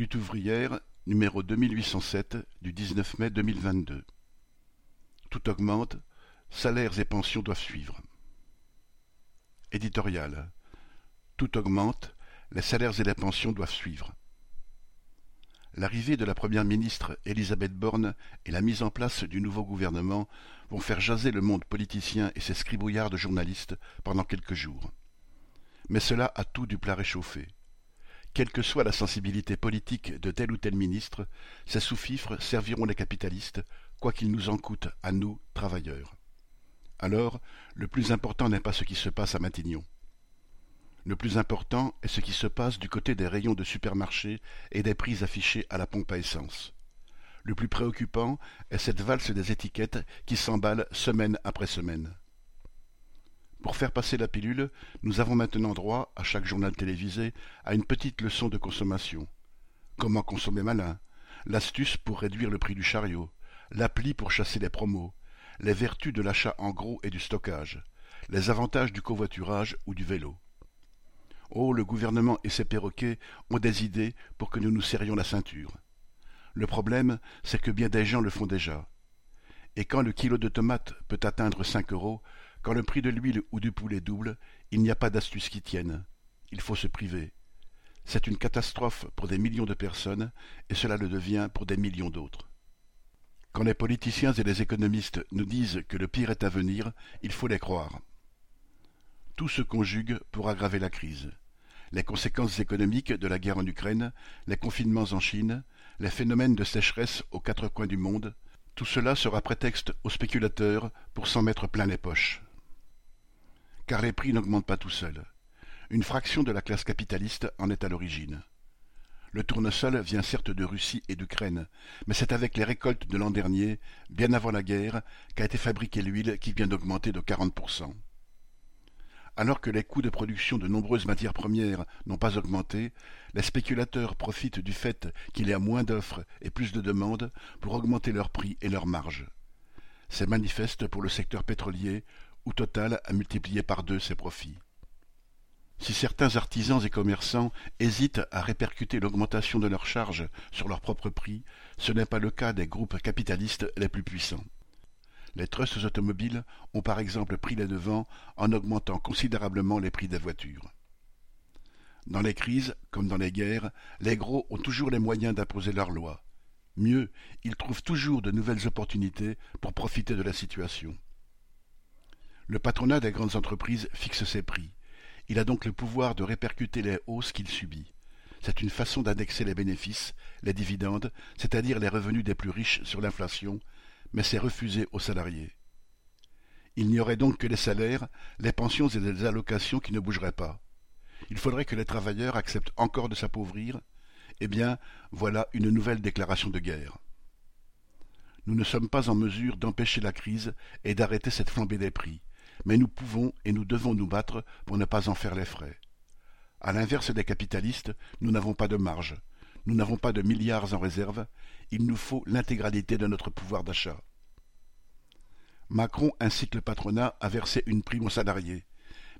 Lutte ouvrière, numéro 2807 du 19 mai 2022. Tout augmente, salaires et pensions doivent suivre. Éditorial. Tout augmente, les salaires et les pensions doivent suivre. L'arrivée de la première ministre Elisabeth Borne et la mise en place du nouveau gouvernement vont faire jaser le monde politicien et ses scribouillards de journalistes pendant quelques jours. Mais cela a tout du plat réchauffé. Quelle que soit la sensibilité politique de tel ou tel ministre, ces sous-fifres serviront les capitalistes, quoi qu'il nous en coûte à nous, travailleurs. Alors, le plus important n'est pas ce qui se passe à Matignon. Le plus important est ce qui se passe du côté des rayons de supermarché et des prix affichés à la pompe à essence. Le plus préoccupant est cette valse des étiquettes qui s'emballe semaine après semaine. Pour faire passer la pilule, nous avons maintenant droit, à chaque journal télévisé, à une petite leçon de consommation. Comment consommer malin? L'astuce pour réduire le prix du chariot, l'appli pour chasser les promos, les vertus de l'achat en gros et du stockage, les avantages du covoiturage ou du vélo. Oh, le gouvernement et ses perroquets ont des idées pour que nous nous serrions la ceinture. Le problème, c'est que bien des gens le font déjà. Et quand le kilo de tomates peut atteindre cinq euros, quand le prix de l'huile ou du poulet double, il n'y a pas d'astuce qui tienne. Il faut se priver. C'est une catastrophe pour des millions de personnes, et cela le devient pour des millions d'autres. Quand les politiciens et les économistes nous disent que le pire est à venir, il faut les croire. Tout se conjugue pour aggraver la crise. Les conséquences économiques de la guerre en Ukraine, les confinements en Chine, les phénomènes de sécheresse aux quatre coins du monde, tout cela sera prétexte aux spéculateurs pour s'en mettre plein les poches car les prix n'augmentent pas tout seuls. Une fraction de la classe capitaliste en est à l'origine. Le tournesol vient certes de Russie et d'Ukraine, mais c'est avec les récoltes de l'an dernier, bien avant la guerre, qu'a été fabriquée l'huile qui vient d'augmenter de 40%. Alors que les coûts de production de nombreuses matières premières n'ont pas augmenté, les spéculateurs profitent du fait qu'il y a moins d'offres et plus de demandes pour augmenter leurs prix et leurs marges. C'est manifeste pour le secteur pétrolier, où Total a multiplié par deux ses profits. Si certains artisans et commerçants hésitent à répercuter l'augmentation de leurs charges sur leurs propres prix, ce n'est pas le cas des groupes capitalistes les plus puissants. Les trustes automobiles ont par exemple pris les devants en augmentant considérablement les prix des voitures. Dans les crises, comme dans les guerres, les gros ont toujours les moyens d'imposer leurs lois. Mieux, ils trouvent toujours de nouvelles opportunités pour profiter de la situation. Le patronat des grandes entreprises fixe ses prix. Il a donc le pouvoir de répercuter les hausses qu'il subit. C'est une façon d'indexer les bénéfices, les dividendes, c'est-à-dire les revenus des plus riches sur l'inflation, mais c'est refusé aux salariés. Il n'y aurait donc que les salaires, les pensions et les allocations qui ne bougeraient pas. Il faudrait que les travailleurs acceptent encore de s'appauvrir. Eh bien, voilà une nouvelle déclaration de guerre. Nous ne sommes pas en mesure d'empêcher la crise et d'arrêter cette flambée des prix mais nous pouvons et nous devons nous battre pour ne pas en faire les frais. À l'inverse des capitalistes, nous n'avons pas de marge, nous n'avons pas de milliards en réserve, il nous faut l'intégralité de notre pouvoir d'achat. Macron incite le patronat à verser une prime aux salariés.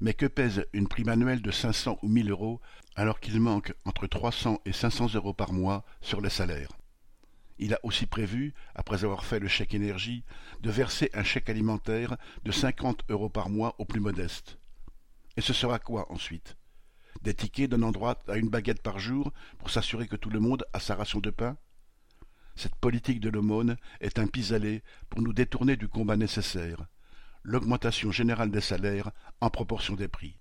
Mais que pèse une prime annuelle de 500 ou 1000 euros alors qu'il manque entre 300 et 500 euros par mois sur les salaires? Il a aussi prévu, après avoir fait le chèque énergie, de verser un chèque alimentaire de 50 euros par mois aux plus modestes. Et ce sera quoi ensuite? Des tickets donnant droit à une baguette par jour pour s'assurer que tout le monde a sa ration de pain? Cette politique de l'aumône est un pis-aller pour nous détourner du combat nécessaire, l'augmentation générale des salaires en proportion des prix.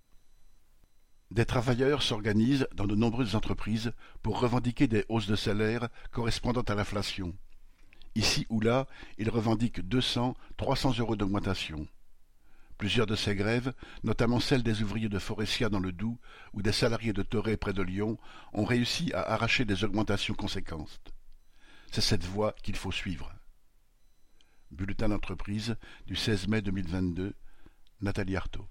Des travailleurs s'organisent dans de nombreuses entreprises pour revendiquer des hausses de salaire correspondant à l'inflation. Ici ou là, ils revendiquent 200, 300 euros d'augmentation. Plusieurs de ces grèves, notamment celles des ouvriers de Forestia dans le Doubs ou des salariés de Toré près de Lyon, ont réussi à arracher des augmentations conséquentes. C'est cette voie qu'il faut suivre. Bulletin d'entreprise du 16 mai 2022, Nathalie Artaud.